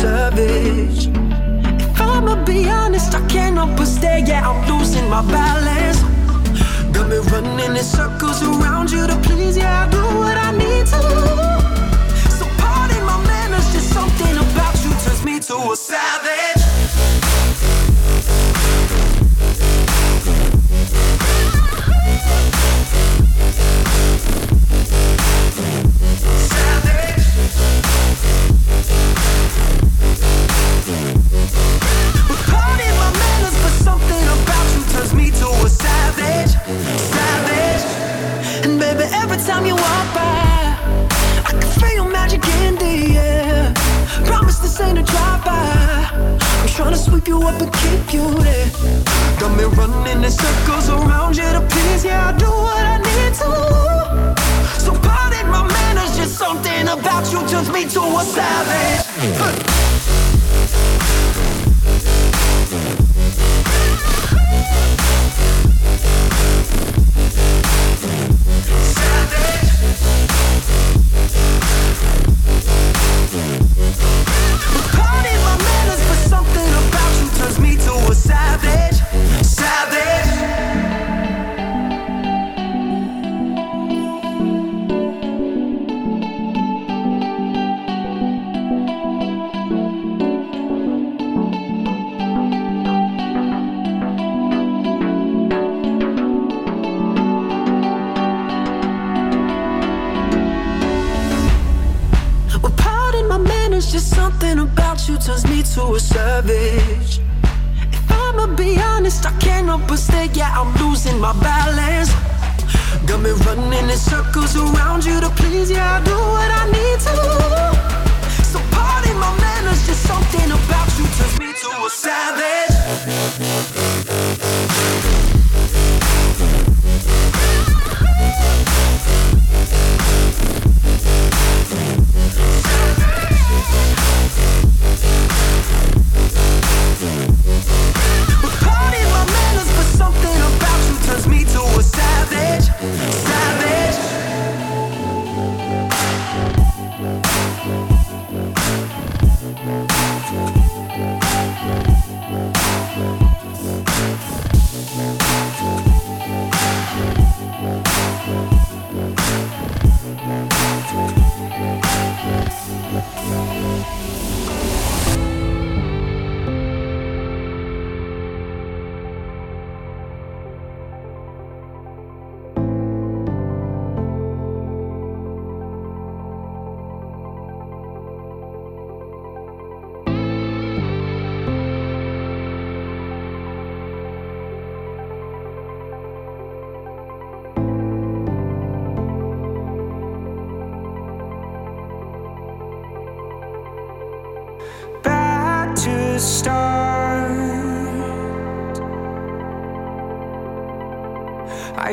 savage. If I'ma be honest, I cannot but stay. Yeah, I'm losing my balance. Got me running in circles around you to please. Yeah, I do what I need to. So pardon my manners, just something about you turns me to a savage. in circles around you to please. Yeah, I do what I need to. So pardon my manners, just something about you turns me to a savage. Running circles around you to please Yeah, I do what I need to. So pardon my manners, just something about you turns me to a savage.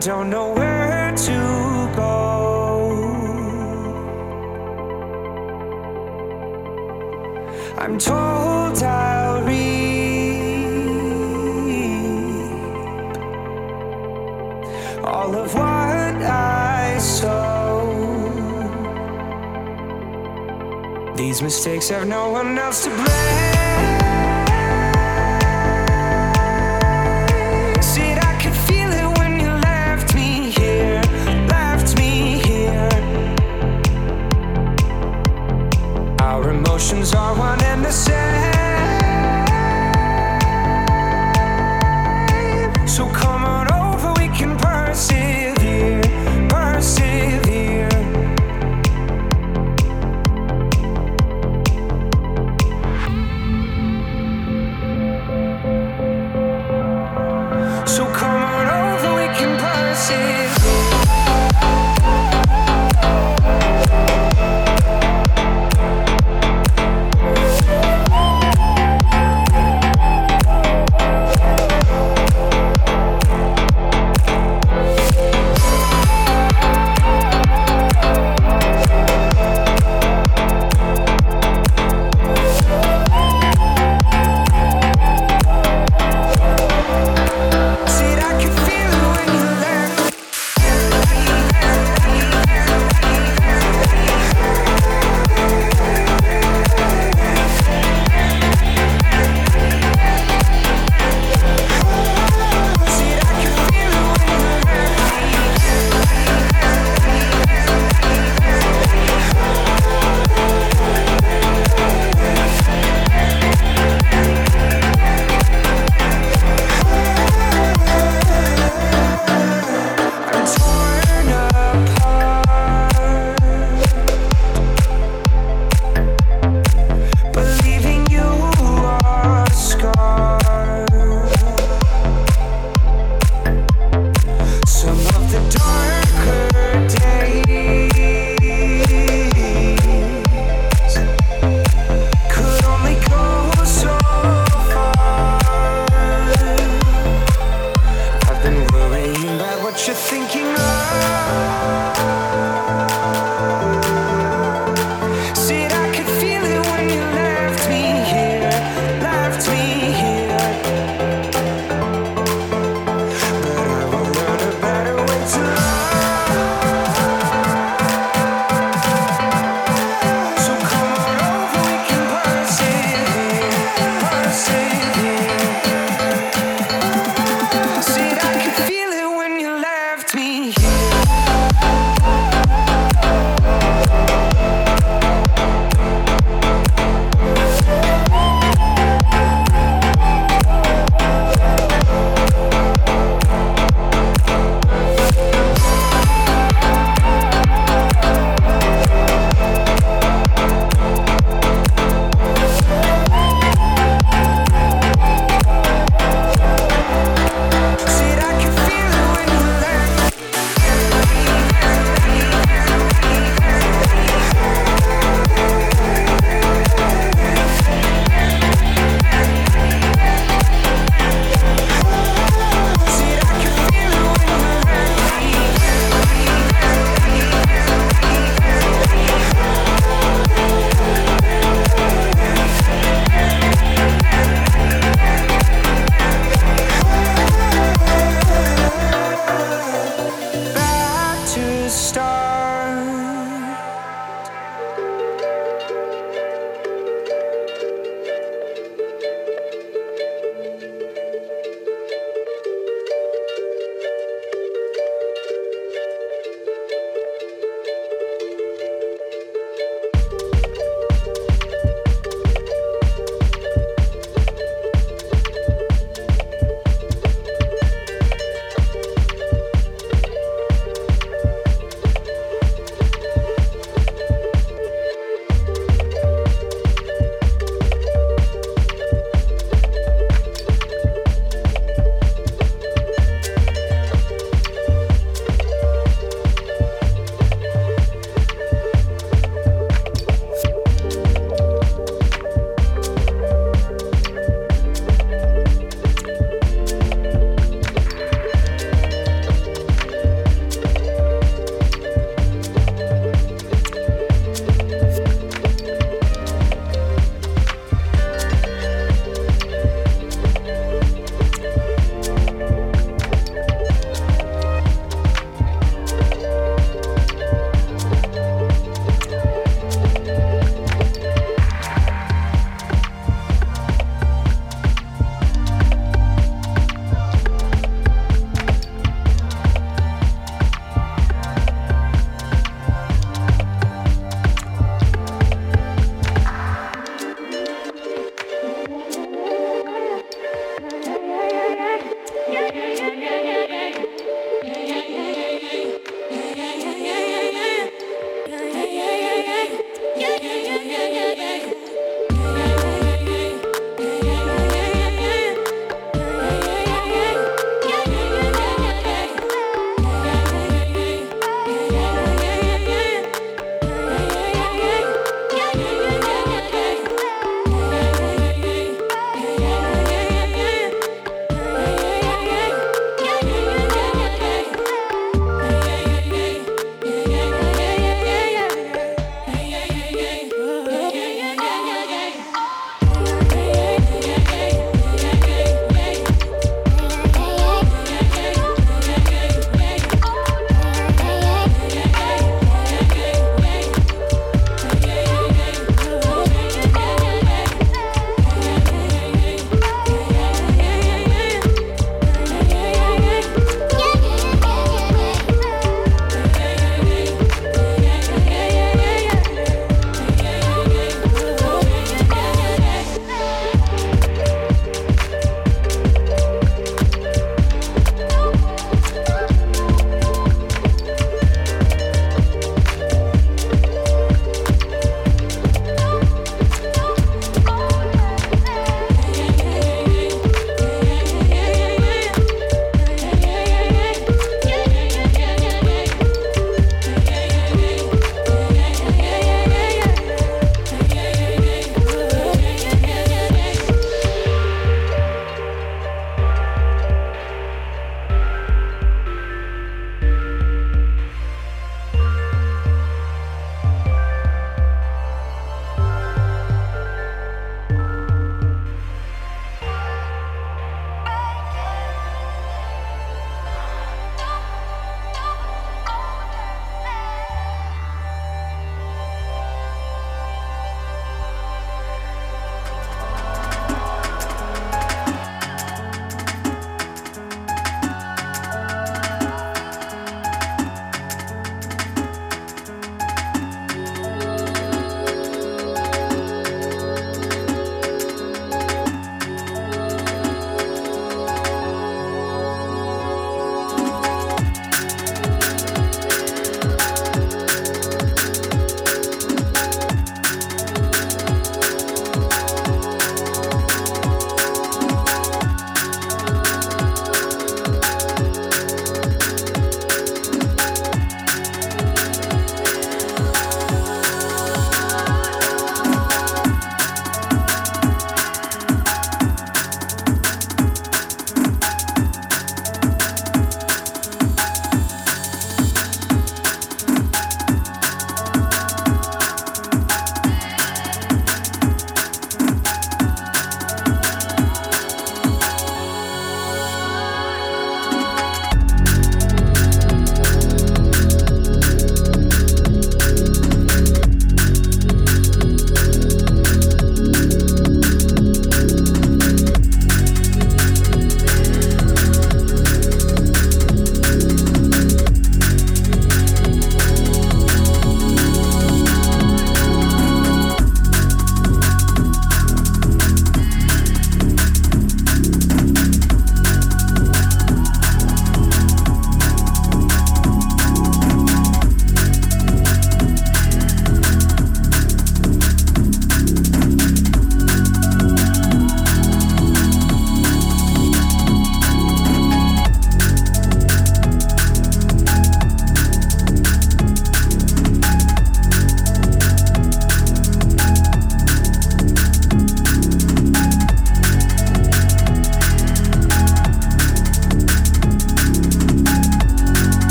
Don't know where to go. I'm told I'll reap all of what I sow. These mistakes have no one else to blame. And the same.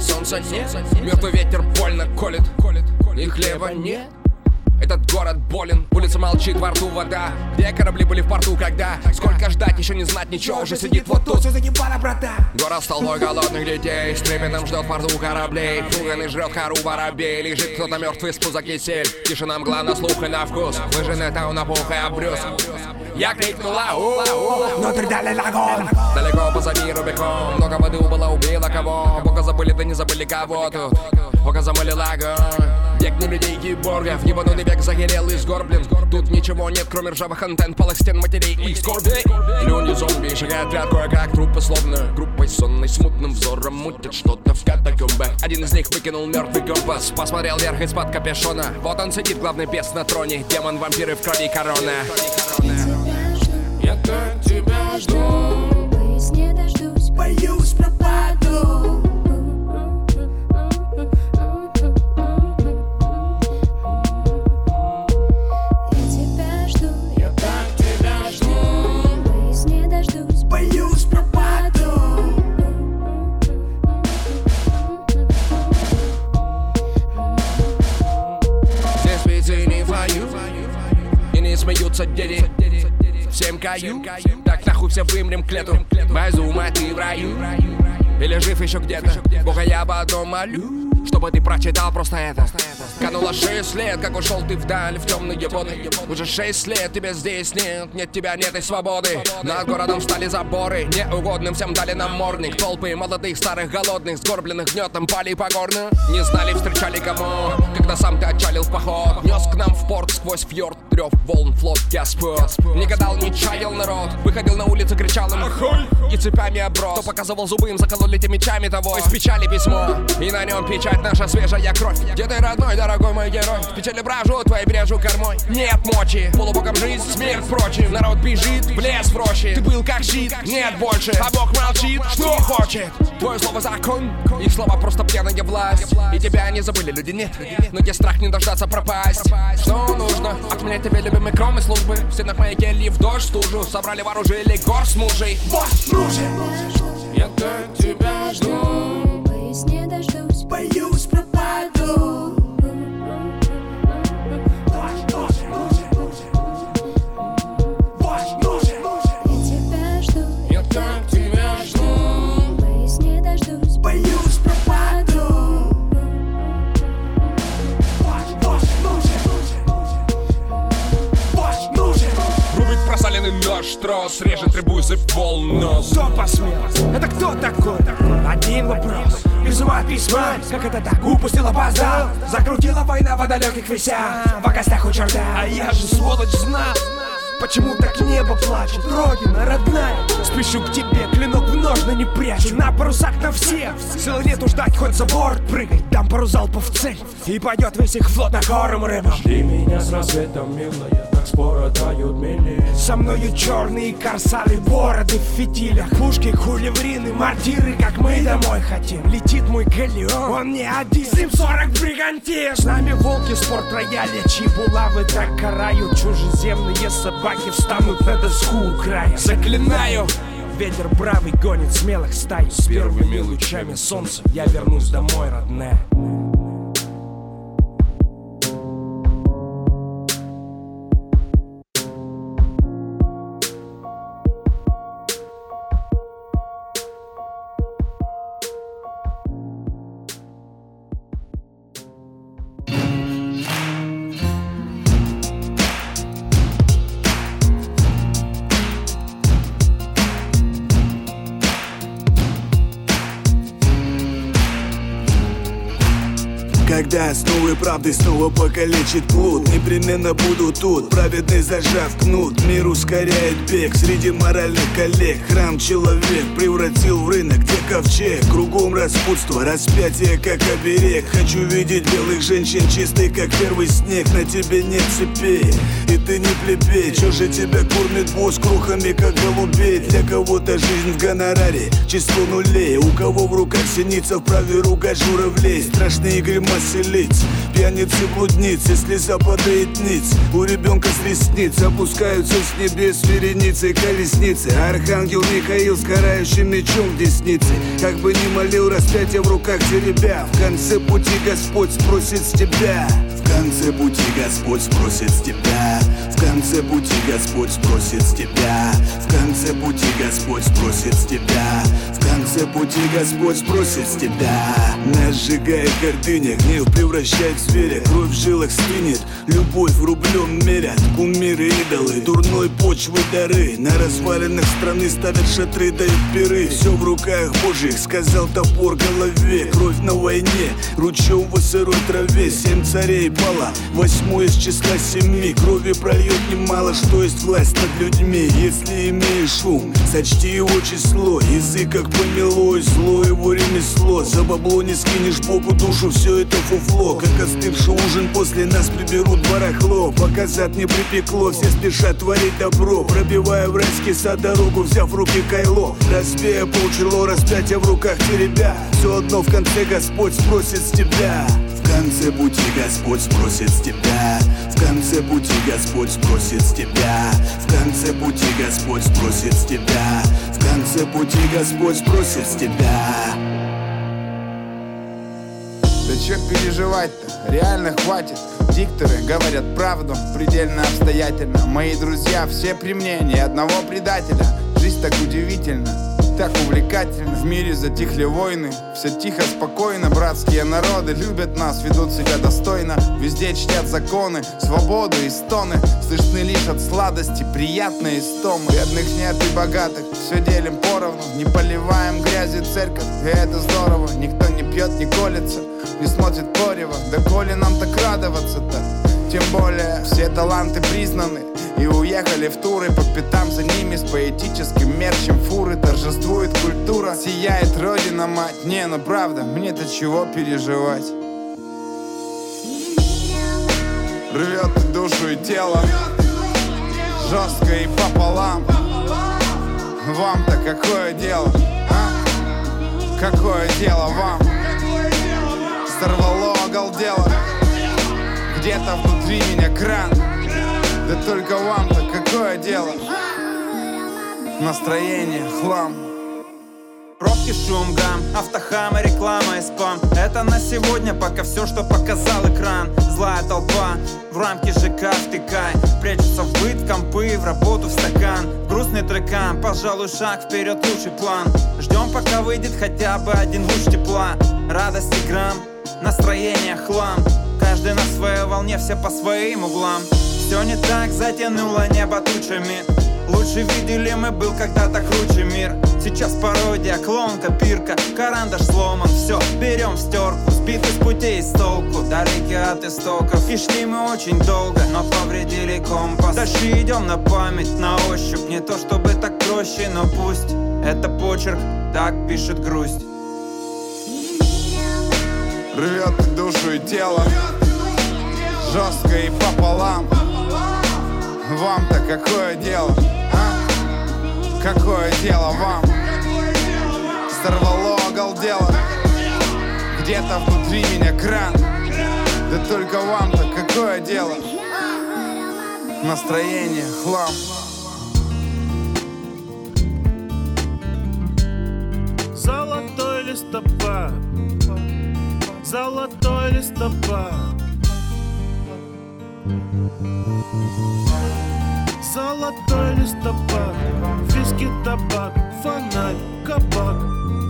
Солнца нет, мертвый ветер больно колет. И хлеба нет этот город болен, улица молчит, во рту вода. Где корабли были в порту, когда? Сколько ждать, еще не знать ничего, уже сидит вот тут. Все загибало, брата Город столбой голодных детей С трепетом ждет в порту кораблей. Пуганый жрет кору воробей Лежит кто-то мертвый с пуза кисель. Тишина мгла на слух и на вкус. Выжженный тау на пух и обрюс Я крикнула у Внутрь дали лагон Далеко позади Рубикон. Много воды убыло, убило кого? Бога забыли, да не забыли кого Бога замыли огонь Век не людей киборгов Ебаный век загорелый сгорблен Тут ничего нет, кроме ржавых антенн Полых стен матерей и скорби. Люди зомби шагают ряд кое-как Трупы словно. Группой сонной Смутным взором мутят что-то в катакомбах. Один из них выкинул мертвый компас. Посмотрел вверх из-под капюшона. Вот он сидит, главный бес на троне. Демон, вампиры в крови корона. Я так дети Всем каю. Так нахуй все вымрем к лету. Без ты в раю. Или жив еще где-то. Бога я об одном молю. Чтобы ты прочитал просто это. Кануло шесть лет, как ушел ты вдаль в темные воды. Уже шесть лет тебя здесь нет, нет тебя, нет и свободы. Над городом стали заборы, неугодным всем дали намордник Толпы молодых, старых, голодных, сгорбленных гнетом пали погорно Не знали, встречали кому, когда сам ты отчалил в поход. Нес к нам в порт сквозь фьорд, трев волн, флот Господ Не гадал, не чаял народ, выходил на улицу, кричал им Охой! И цепями оброс, кто показывал зубы, им закололи те мечами того. Из печали письмо, и на нем печать наша свежая кровь. Где ты, родной, дорогой мой герой? В печали брожу, твоей брежу кормой. Нет мочи, полубогом жизнь, смерть впрочем Народ бежит в лес в рощи Ты был как щит, нет больше. А Бог молчит, что хочет? Твое слово закон, их слова просто пьяная власть. И тебя не забыли, люди нет. Но где страх не дождаться пропасть? Что нужно? От меня тебе любимый кроме службы. В стенах моей кельи в дождь стужу Собрали вооружили гор с мужей. Вот, друже Я так тебя жду. Боюсь, не дождусь. Боюсь, нож, трос Режет рыбузы волнос Кто посмел? Это кто такой? Один вопрос. Визуал письма, как это так? Упустил, опоздал Закрутила война в далеких весях. В гостях у черта. А я же сволочь знал Почему так небо плачет? Родина, родная. Спешу к тебе, клинок в ножны не прячу. На парусах на всех Сил нету ждать, хоть за борт прыгай. Дам пару залпов в цель. И пойдет весь их флот на корм рыбам. Жди меня с рассветом, милая Так скоро тают мили Со мною черные корсары, бороды в фитилях. Пушки, хуливрины, мортиры, как мы домой хотим. Летит мой галеон, он не один. С ним 40 бригантин С нами волки, спорт рояля, чьи булавы так карают. Чужеземные собаки встанут на доску у края Заклинаю, ветер бравый гонит смелых стай. С первыми лучами солнца я вернусь домой, родная и правдой снова покалечит плут Непременно буду тут, праведный зажав кнут Мир ускоряет бег. Среди моральных коллег Храм человек превратил в рынок, где ковчег. Кругом распутство, распятие как оберег. Хочу видеть белых женщин чистый, как первый снег. На тебе нет цепей, и ты не плебей. Чё же тебя кормит босс крухами, как голубей? Для кого-то жизнь в гонораре, число нулей. У кого в руках синица, вправе ругать журавлей Страшные гримасы веселиться Пьяницы блудницы, слеза падает ниц. У ребенка с ресниц опускаются с небес вереницей колесницы. Архангел Михаил с карающим мечом в деснице. Как бы ни молил распятие в руках теребя. В конце пути Господь спросит с тебя. В конце пути Господь спросит с тебя В конце пути Господь спросит с тебя. В конце пути Господь спросит с тебя. В конце пути Господь спросит с тебя. Нас сжигает гордыня, гнев превращает в зверя Кровь в жилах стынет, любовь в рублем мерят Кумиры, идолы, дурной почвы дары На развалинах страны ставят шатры, дают пиры. Все в руках Божьих, сказал топор голове. Кровь на войне, ручьем в сырой траве. Семь царей пала, восьмой из числа семи. Крови прольет немало, что есть власть над людьми. Если имеешь ум, сочти его число. Язык как помело, зло его ремесло. За бабло не скинешь Богу душу, все это фуфло. Как остывший ужин после нас приберут барахло Пока не припекло, все спешат творить добро. Пробивая в райский сад дорогу, взяв в руки кайло. Разбея полчело, распятие в руках теребя. Все одно в конце Господь спросит с тебя. В конце пути Господь спросит с тебя В конце пути Господь спросит с тебя. В конце пути Господь спросит с тебя. В конце пути Господь спросит с тебя. Да чё переживать-то, реально хватит. Дикторы говорят правду, предельно обстоятельно. Мои друзья все при мне, ни одного предателя. Жизнь так удивительна, так увлекательно В мире затихли войны, все тихо, спокойно. Братские народы любят нас, ведут себя достойно. Везде чтят законы, свободу и стоны. Слышны лишь от сладости приятные стомы. Бедных нет и богатых, все делим поровну. Не поливаем грязью церковь, и это здорово. Никто не пьет, не колется, не смотрит порево. Да коли нам так радоваться-то? Тем более все таланты признаны И уехали в туры по пятам за ними С поэтическим мерчем. Фуры Торжествует культура, сияет родина мать. Не, ну правда, мне-то чего переживать? Рвет и душу и тело Жестко и пополам. Вам-то какое дело, а? Какое дело вам? Сорвало, оголдело где-то внутри меня кран Да только вам-то какое дело? Настроение хлам. Пробки, шум, гам, автохам и реклама и спам Это на сегодня пока все, что показал экран. Злая толпа, в рамки ЖК втыкай Прячутся в быт, компы, в работу, в стакан. Грустный трекам, пожалуй, шаг вперед, лучший план. Ждем, пока выйдет хотя бы один луч тепла. Радости грамм, настроение хлам. Каждый на своей волне, все по своим углам Все не так, затянуло небо тучами. Лучше видели мы был когда-то круче мир. Сейчас пародия, клон, копирка Карандаш сломан, все, берем в стерку Сбиты с путей с толку, далеки от истоков. И шли мы очень долго, но повредили компас. Дальше идем на память, на ощупь. Не то чтобы так проще, но пусть. Это почерк, так пишет грусть. Рвет душу и тело. Жестко и пополам Вам-то какое дело, а? Какое дело вам? Сорвало, оголдело Где-то внутри меня кран Да только вам-то какое дело? Настроение хлам Золотой листопад Золотой листопад Золотой листопад Виски, табак, фонарь, кабак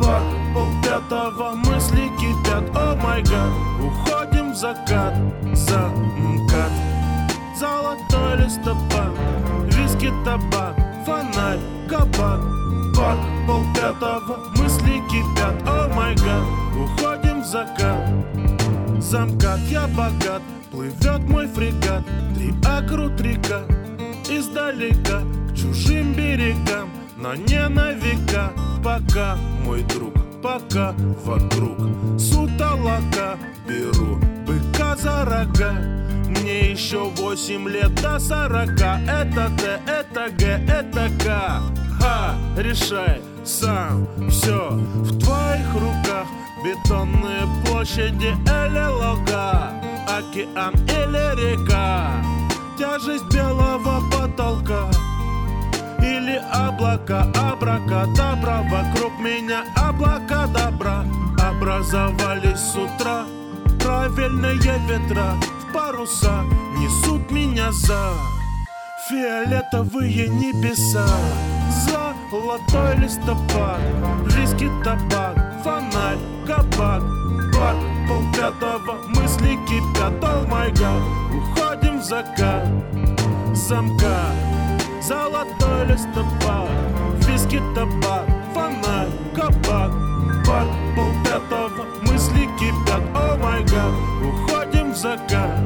Бак, полпятого мысли кипят. О май гад, уходим в закат Замкат Золотой листопад Виски, табак, фонарь, кабак Бак, полпятого мысли кипят. О май гад, уходим в закат Замкат, я богат, плывет мой фрегат. Три акрут река, издалека К чужим берегам, но не на века. Пока, мой друг, пока вокруг Сутолока беру быка за рога. Мне еще восемь лет до сорока. Это Т, это Г, это К. Ха, решай сам, все в твоих руках Бетонные площади или луга Океан или река. Тяжесть белого потолка Или облака Абракадабра Вокруг меня облака добра. Образовались с утра Правильные ветра в паруса. Несут меня за фиолетовые небеса. Золотой листопад, виски табак, фонарь, кабак Парк полпятого, мысли кипят, о май гад. Уходим в закат, замка. Золотой листопад, виски табак, фонарь, кабак. Парк полпятого, мысли кипят, о май гад. Уходим в закат.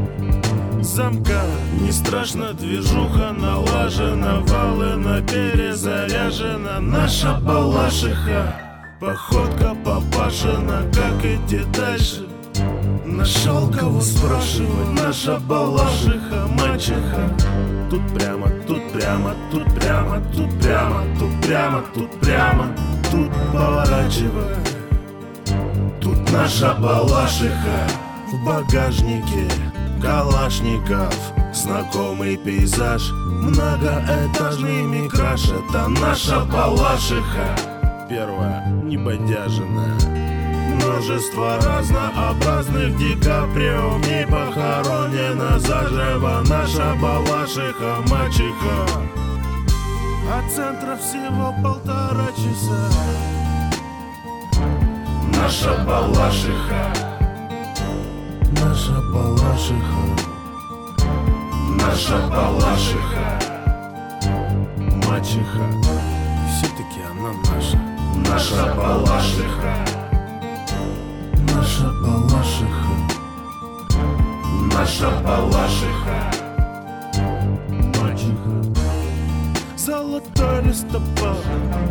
Замка. Не страшно, движуха налажена. Валена перезаряжена Наша балашиха Походка попашена Как идти дальше. Нашел кого спрашивать Наша балашиха, мачеха. Тут прямо, тут прямо, тут прямо, тут прямо, тут прямо, тут прямо Тут поворачивай. Тут наша балашиха в багажнике Калашников. Знакомый пейзаж Многоэтажный микраш Это наша Балашиха Первая небодяженная Множество разнообразных Дикаприо Не похоронена заживо. Наша Балашиха мачеха. От центра всего полтора часа. Наша Балашиха. Наша Балашиха. Наша Балашиха. Мачеха. Все-таки она наша Наша Балашиха. Наша Балашиха. Наша Балашиха. Мачеха. Золотой листопад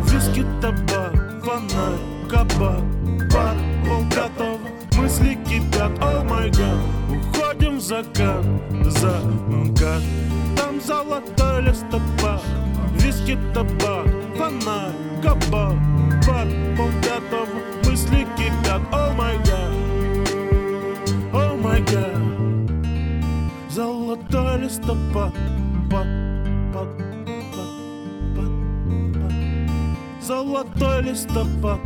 Виски, табак, фонарь, кабак. Бар, полготова мысли кипят, о май гад Уходим в закат, закат Там золотой листопад Виски, табак, фонарь, кабак Бар, полготова, мысли кипят, о май гад О май гад Золотой листопад пад, пад, пад, пад, пад. Золотой листопад